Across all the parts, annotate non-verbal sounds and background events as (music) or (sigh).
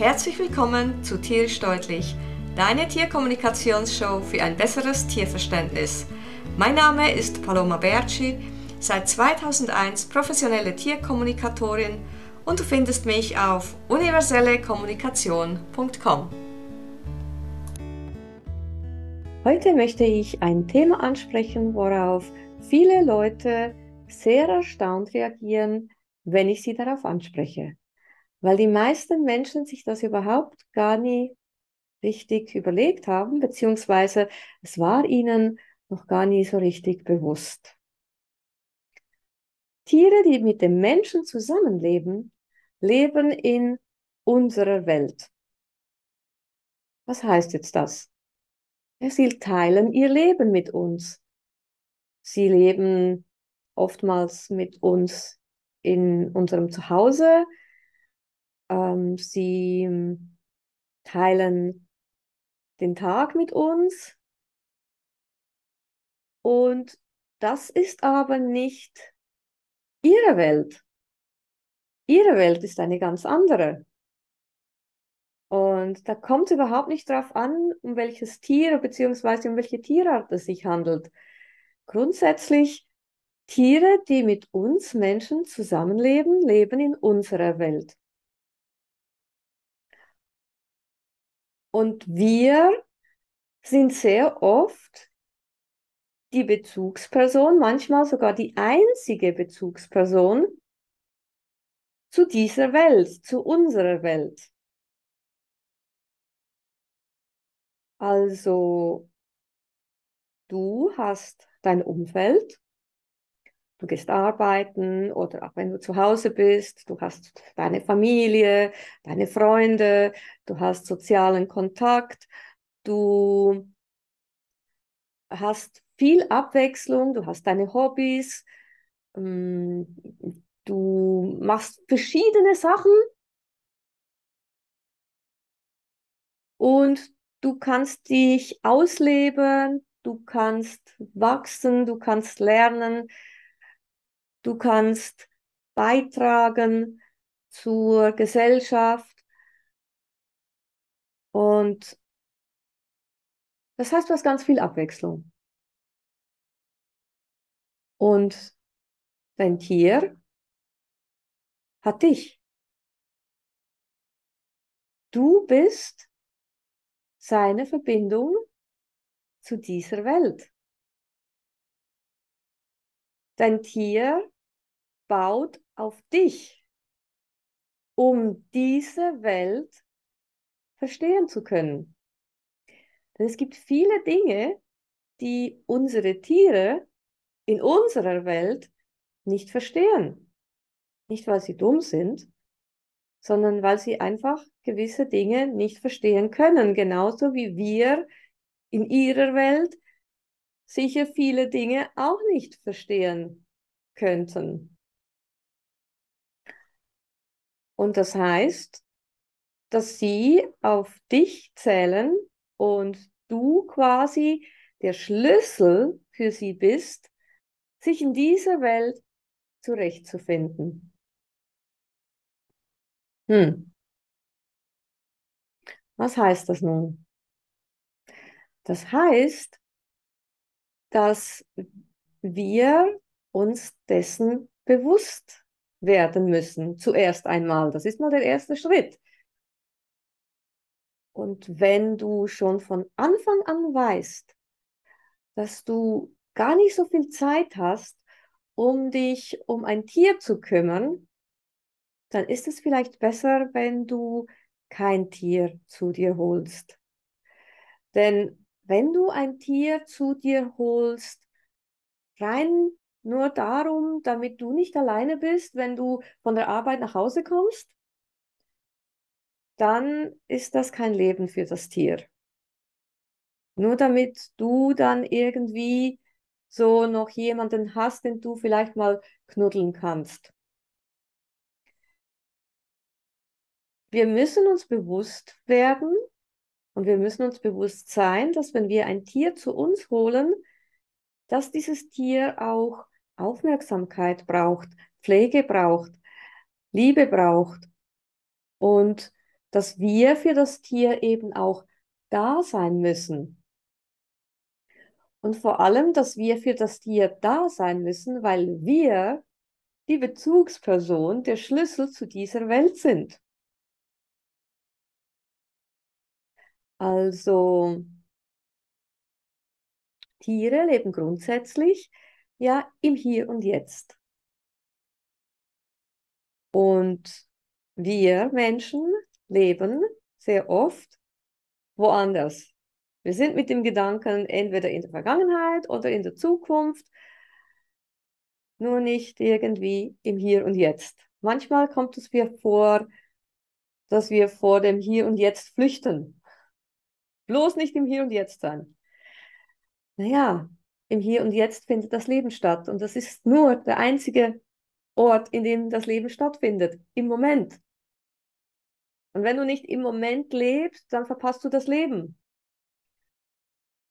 Herzlich willkommen zu Tierisch Deutlich, deine Tierkommunikationsshow für ein besseres Tierverständnis. Mein Name ist Paloma Berci, seit 2001 professionelle Tierkommunikatorin und du findest mich auf universellekommunikation.com. Heute möchte ich ein Thema ansprechen, worauf viele Leute sehr erstaunt reagieren, wenn ich sie darauf anspreche weil die meisten Menschen sich das überhaupt gar nie richtig überlegt haben, beziehungsweise es war ihnen noch gar nie so richtig bewusst. Tiere, die mit dem Menschen zusammenleben, leben in unserer Welt. Was heißt jetzt das? Sie teilen ihr Leben mit uns. Sie leben oftmals mit uns in unserem Zuhause, ähm, sie ähm, teilen den Tag mit uns. Und das ist aber nicht ihre Welt. Ihre Welt ist eine ganz andere. Und da kommt es überhaupt nicht darauf an, um welches Tier bzw. um welche Tierart es sich handelt. Grundsätzlich, Tiere, die mit uns Menschen zusammenleben, leben in unserer Welt. Und wir sind sehr oft die Bezugsperson, manchmal sogar die einzige Bezugsperson zu dieser Welt, zu unserer Welt. Also, du hast dein Umfeld, du gehst arbeiten oder auch wenn du zu Hause bist, du hast deine Familie, deine Freunde, du hast sozialen Kontakt, du hast viel Abwechslung, du hast deine Hobbys, ähm, du machst verschiedene Sachen. Und du kannst dich ausleben, du kannst wachsen, du kannst lernen, du kannst beitragen zur Gesellschaft. Und das heißt, du hast ganz viel Abwechslung. Und dein Tier hat dich. Du bist seine Verbindung zu dieser Welt. Dein Tier baut auf dich, um diese Welt verstehen zu können. Denn es gibt viele Dinge, die unsere Tiere in unserer Welt nicht verstehen. Nicht, weil sie dumm sind, sondern weil sie einfach gewisse Dinge nicht verstehen können, genauso wie wir in ihrer Welt sicher viele Dinge auch nicht verstehen könnten. Und das heißt, dass sie auf dich zählen und du quasi der Schlüssel für sie bist, sich in dieser Welt zurechtzufinden. Hm. Was heißt das nun? Das heißt, dass wir uns dessen bewusst werden müssen, zuerst einmal. Das ist mal der erste Schritt. Und wenn du schon von Anfang an weißt, dass du gar nicht so viel Zeit hast, um dich um ein Tier zu kümmern, dann ist es vielleicht besser, wenn du kein Tier zu dir holst. Denn wenn du ein Tier zu dir holst, rein nur darum, damit du nicht alleine bist, wenn du von der Arbeit nach Hause kommst, dann ist das kein Leben für das Tier. Nur damit du dann irgendwie so noch jemanden hast, den du vielleicht mal knuddeln kannst. Wir müssen uns bewusst werden, und wir müssen uns bewusst sein, dass wenn wir ein Tier zu uns holen, dass dieses Tier auch Aufmerksamkeit braucht, Pflege braucht, Liebe braucht. Und dass wir für das Tier eben auch da sein müssen. Und vor allem, dass wir für das Tier da sein müssen, weil wir die Bezugsperson, der Schlüssel zu dieser Welt sind. Also Tiere leben grundsätzlich ja im Hier und Jetzt. Und wir Menschen leben sehr oft woanders. Wir sind mit dem Gedanken entweder in der Vergangenheit oder in der Zukunft, nur nicht irgendwie im Hier und Jetzt. Manchmal kommt es mir vor, dass wir vor dem Hier und Jetzt flüchten. Bloß nicht im Hier und Jetzt sein. Naja, im Hier und Jetzt findet das Leben statt. Und das ist nur der einzige Ort, in dem das Leben stattfindet. Im Moment. Und wenn du nicht im Moment lebst, dann verpasst du das Leben.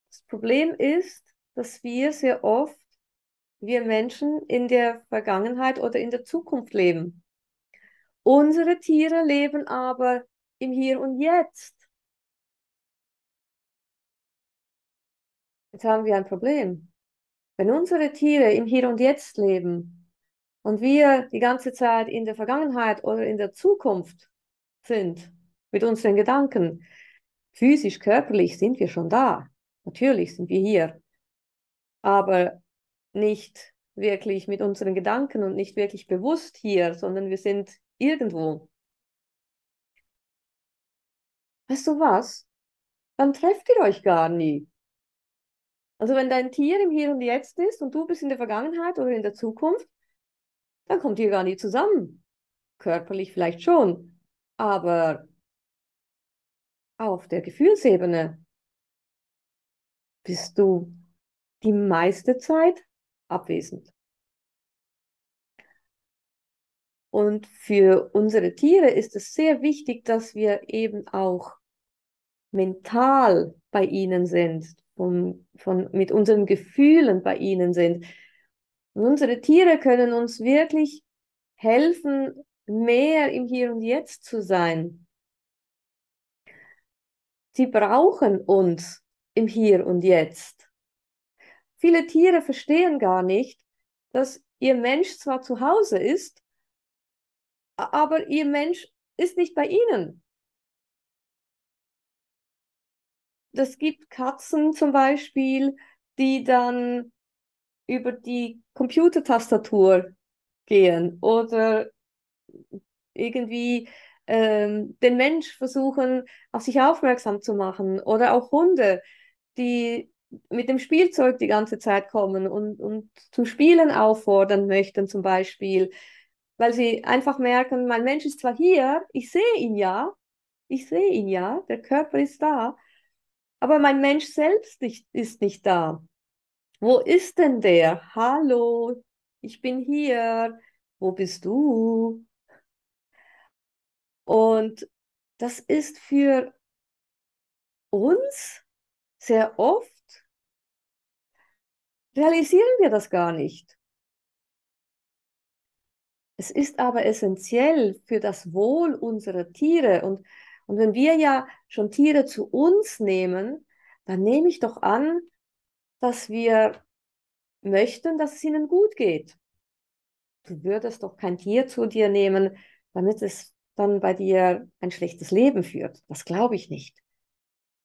Das Problem ist, dass wir sehr oft, wir Menschen in der Vergangenheit oder in der Zukunft leben. Unsere Tiere leben aber im Hier und Jetzt. Jetzt haben wir ein Problem. Wenn unsere Tiere im Hier und Jetzt leben und wir die ganze Zeit in der Vergangenheit oder in der Zukunft sind mit unseren Gedanken, physisch, körperlich sind wir schon da. Natürlich sind wir hier, aber nicht wirklich mit unseren Gedanken und nicht wirklich bewusst hier, sondern wir sind irgendwo. Weißt du was? Dann trefft ihr euch gar nie. Also wenn dein Tier im Hier und Jetzt ist und du bist in der Vergangenheit oder in der Zukunft, dann kommt ihr gar nicht zusammen. Körperlich vielleicht schon, aber auf der Gefühlsebene bist du die meiste Zeit abwesend. Und für unsere Tiere ist es sehr wichtig, dass wir eben auch mental bei ihnen sind, von, von, mit unseren Gefühlen bei ihnen sind. Und unsere Tiere können uns wirklich helfen, mehr im Hier und Jetzt zu sein. Sie brauchen uns im Hier und Jetzt. Viele Tiere verstehen gar nicht, dass ihr Mensch zwar zu Hause ist, aber ihr Mensch ist nicht bei ihnen. Das gibt Katzen zum Beispiel, die dann über die Computertastatur gehen oder irgendwie ähm, den Mensch versuchen, auf sich aufmerksam zu machen. Oder auch Hunde, die mit dem Spielzeug die ganze Zeit kommen und, und zum Spielen auffordern möchten, zum Beispiel, weil sie einfach merken, mein Mensch ist zwar hier, ich sehe ihn ja, ich sehe ihn ja, der Körper ist da, aber mein Mensch selbst nicht, ist nicht da. Wo ist denn der? Hallo, ich bin hier. Wo bist du? Und das ist für uns sehr oft, realisieren wir das gar nicht. Es ist aber essentiell für das Wohl unserer Tiere. Und, und wenn wir ja schon Tiere zu uns nehmen, dann nehme ich doch an, dass wir möchten, dass es ihnen gut geht. Du würdest doch kein Tier zu dir nehmen, damit es dann bei dir ein schlechtes Leben führt. Das glaube ich nicht.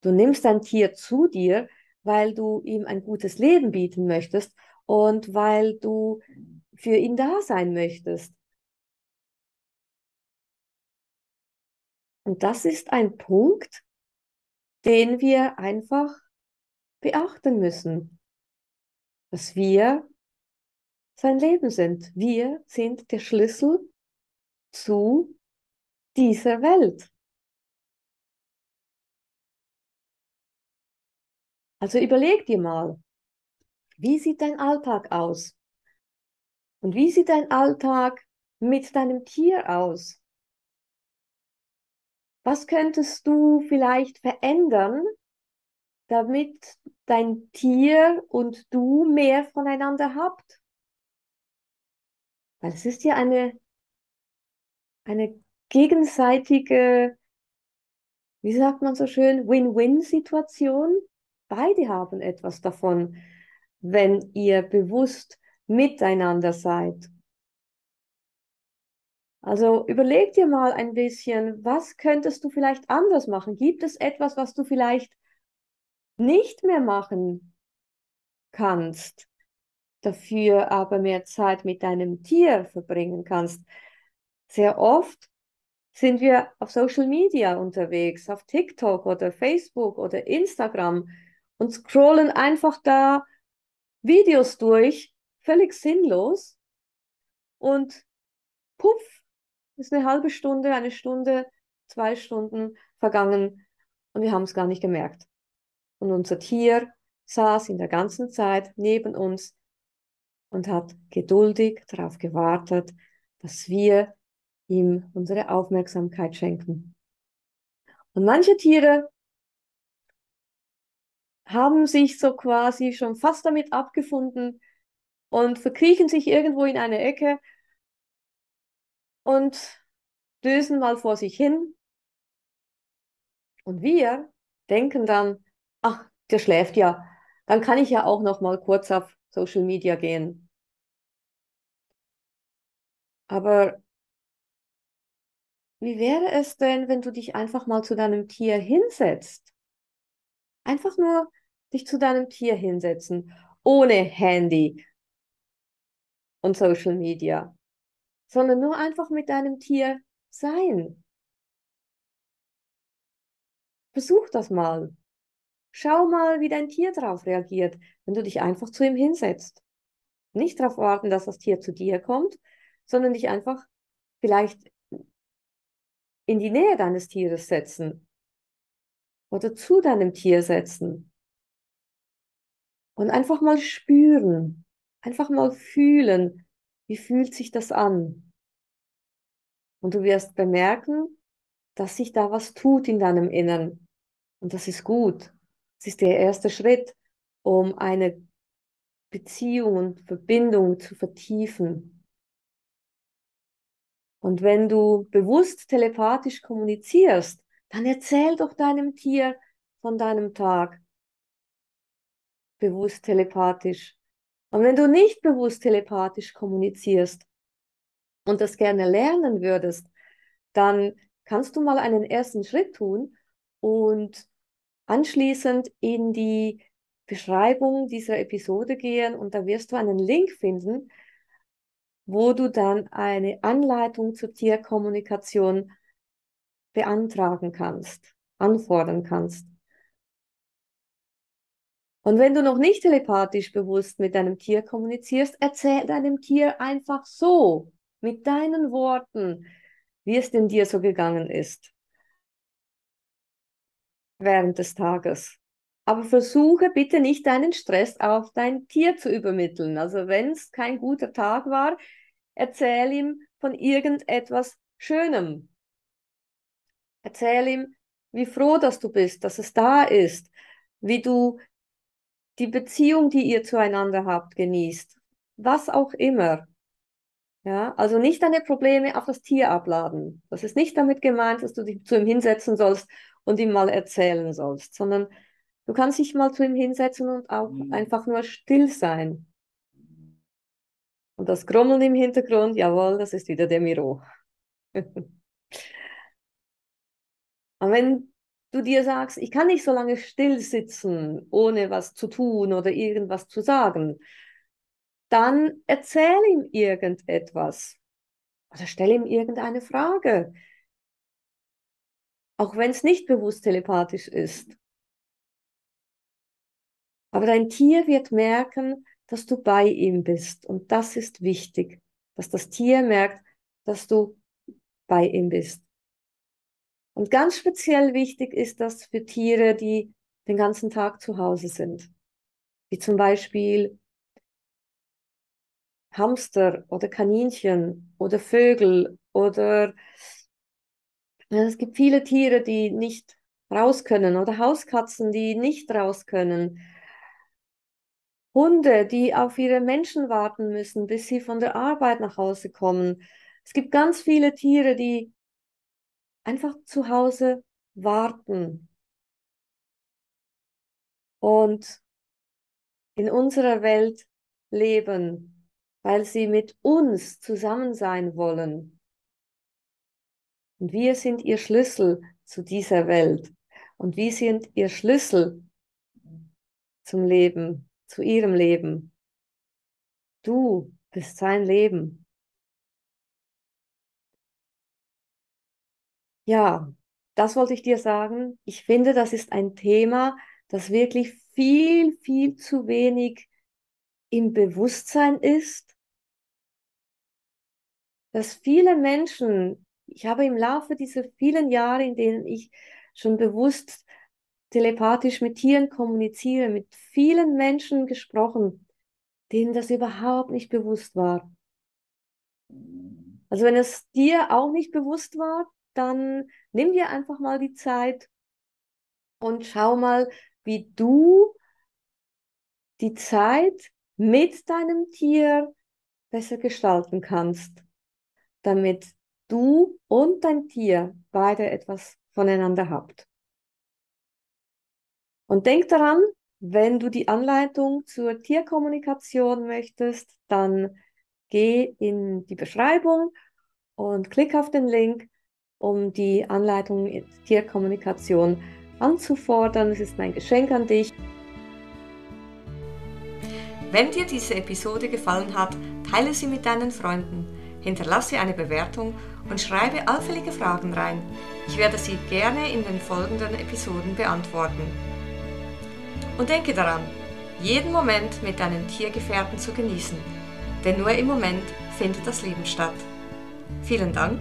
Du nimmst ein Tier zu dir, weil du ihm ein gutes Leben bieten möchtest und weil du für ihn da sein möchtest. Und das ist ein Punkt, den wir einfach beachten müssen, dass wir sein Leben sind. Wir sind der Schlüssel zu dieser Welt. Also überleg dir mal, wie sieht dein Alltag aus? Und wie sieht dein Alltag mit deinem Tier aus? Was könntest du vielleicht verändern, damit dein Tier und du mehr voneinander habt? Weil es ist ja eine, eine gegenseitige wie sagt man so schön, Win-Win-Situation. Beide haben etwas davon, wenn ihr bewusst miteinander seid. Also überleg dir mal ein bisschen, was könntest du vielleicht anders machen? Gibt es etwas, was du vielleicht nicht mehr machen kannst, dafür aber mehr Zeit mit deinem Tier verbringen kannst? Sehr oft sind wir auf Social Media unterwegs, auf TikTok oder Facebook oder Instagram und scrollen einfach da Videos durch, völlig sinnlos. Und puff, ist eine halbe Stunde, eine Stunde, zwei Stunden vergangen und wir haben es gar nicht gemerkt. Und unser Tier saß in der ganzen Zeit neben uns und hat geduldig darauf gewartet, dass wir ihm unsere Aufmerksamkeit schenken. Und manche Tiere haben sich so quasi schon fast damit abgefunden und verkriechen sich irgendwo in eine Ecke und dösen mal vor sich hin. Und wir denken dann, ach, der schläft ja, dann kann ich ja auch noch mal kurz auf Social Media gehen. Aber wie wäre es denn, wenn du dich einfach mal zu deinem Tier hinsetzt? Einfach nur dich zu deinem Tier hinsetzen, ohne Handy und Social Media, sondern nur einfach mit deinem Tier sein. Versuch das mal. Schau mal, wie dein Tier darauf reagiert, wenn du dich einfach zu ihm hinsetzt. Nicht darauf warten, dass das Tier zu dir kommt, sondern dich einfach vielleicht in die Nähe deines Tieres setzen oder zu deinem Tier setzen und einfach mal spüren, einfach mal fühlen, wie fühlt sich das an. Und du wirst bemerken, dass sich da was tut in deinem Innern. Und das ist gut. Das ist der erste Schritt, um eine Beziehung und Verbindung zu vertiefen. Und wenn du bewusst telepathisch kommunizierst, dann erzähl doch deinem Tier von deinem Tag. Bewusst telepathisch. Und wenn du nicht bewusst telepathisch kommunizierst und das gerne lernen würdest, dann kannst du mal einen ersten Schritt tun und anschließend in die Beschreibung dieser Episode gehen und da wirst du einen Link finden, wo du dann eine Anleitung zur Tierkommunikation beantragen kannst, anfordern kannst. Und wenn du noch nicht telepathisch bewusst mit deinem Tier kommunizierst, erzähl deinem Tier einfach so, mit deinen Worten, wie es denn dir so gegangen ist während des Tages. Aber versuche bitte nicht deinen Stress auf dein Tier zu übermitteln. Also wenn es kein guter Tag war, erzähl ihm von irgendetwas Schönem. Erzähl ihm, wie froh, dass du bist, dass es da ist, wie du die Beziehung, die ihr zueinander habt, genießt. Was auch immer. Ja, also nicht deine Probleme auf das Tier abladen. Das ist nicht damit gemeint, dass du dich zu ihm hinsetzen sollst und ihm mal erzählen sollst, sondern Du kannst dich mal zu ihm hinsetzen und auch mhm. einfach nur still sein. Und das Grummeln im Hintergrund, jawohl, das ist wieder der Miro. (laughs) und wenn du dir sagst, ich kann nicht so lange still sitzen, ohne was zu tun oder irgendwas zu sagen, dann erzähl ihm irgendetwas oder stell ihm irgendeine Frage. Auch wenn es nicht bewusst telepathisch ist. Aber dein Tier wird merken, dass du bei ihm bist. Und das ist wichtig, dass das Tier merkt, dass du bei ihm bist. Und ganz speziell wichtig ist das für Tiere, die den ganzen Tag zu Hause sind. Wie zum Beispiel Hamster oder Kaninchen oder Vögel oder es gibt viele Tiere, die nicht raus können oder Hauskatzen, die nicht raus können Hunde, die auf ihre Menschen warten müssen, bis sie von der Arbeit nach Hause kommen. Es gibt ganz viele Tiere, die einfach zu Hause warten und in unserer Welt leben, weil sie mit uns zusammen sein wollen. Und wir sind ihr Schlüssel zu dieser Welt. Und wir sind ihr Schlüssel zum Leben, zu ihrem Leben. Du bist sein Leben. Ja, das wollte ich dir sagen. Ich finde, das ist ein Thema, das wirklich viel, viel zu wenig im Bewusstsein ist, dass viele Menschen, ich habe im Laufe dieser vielen Jahre, in denen ich schon bewusst telepathisch mit Tieren kommuniziere, mit vielen Menschen gesprochen, denen das überhaupt nicht bewusst war. Also wenn es dir auch nicht bewusst war, dann nimm dir einfach mal die Zeit und schau mal, wie du die Zeit mit deinem Tier besser gestalten kannst, damit du und dein Tier beide etwas voneinander habt. Und denk daran, wenn du die Anleitung zur Tierkommunikation möchtest, dann geh in die Beschreibung und klick auf den Link, um die Anleitung in Tierkommunikation anzufordern. Es ist mein Geschenk an dich. Wenn dir diese Episode gefallen hat, teile sie mit deinen Freunden, hinterlasse eine Bewertung und schreibe allfällige Fragen rein. Ich werde sie gerne in den folgenden Episoden beantworten. Und denke daran, jeden Moment mit deinen Tiergefährten zu genießen, denn nur im Moment findet das Leben statt. Vielen Dank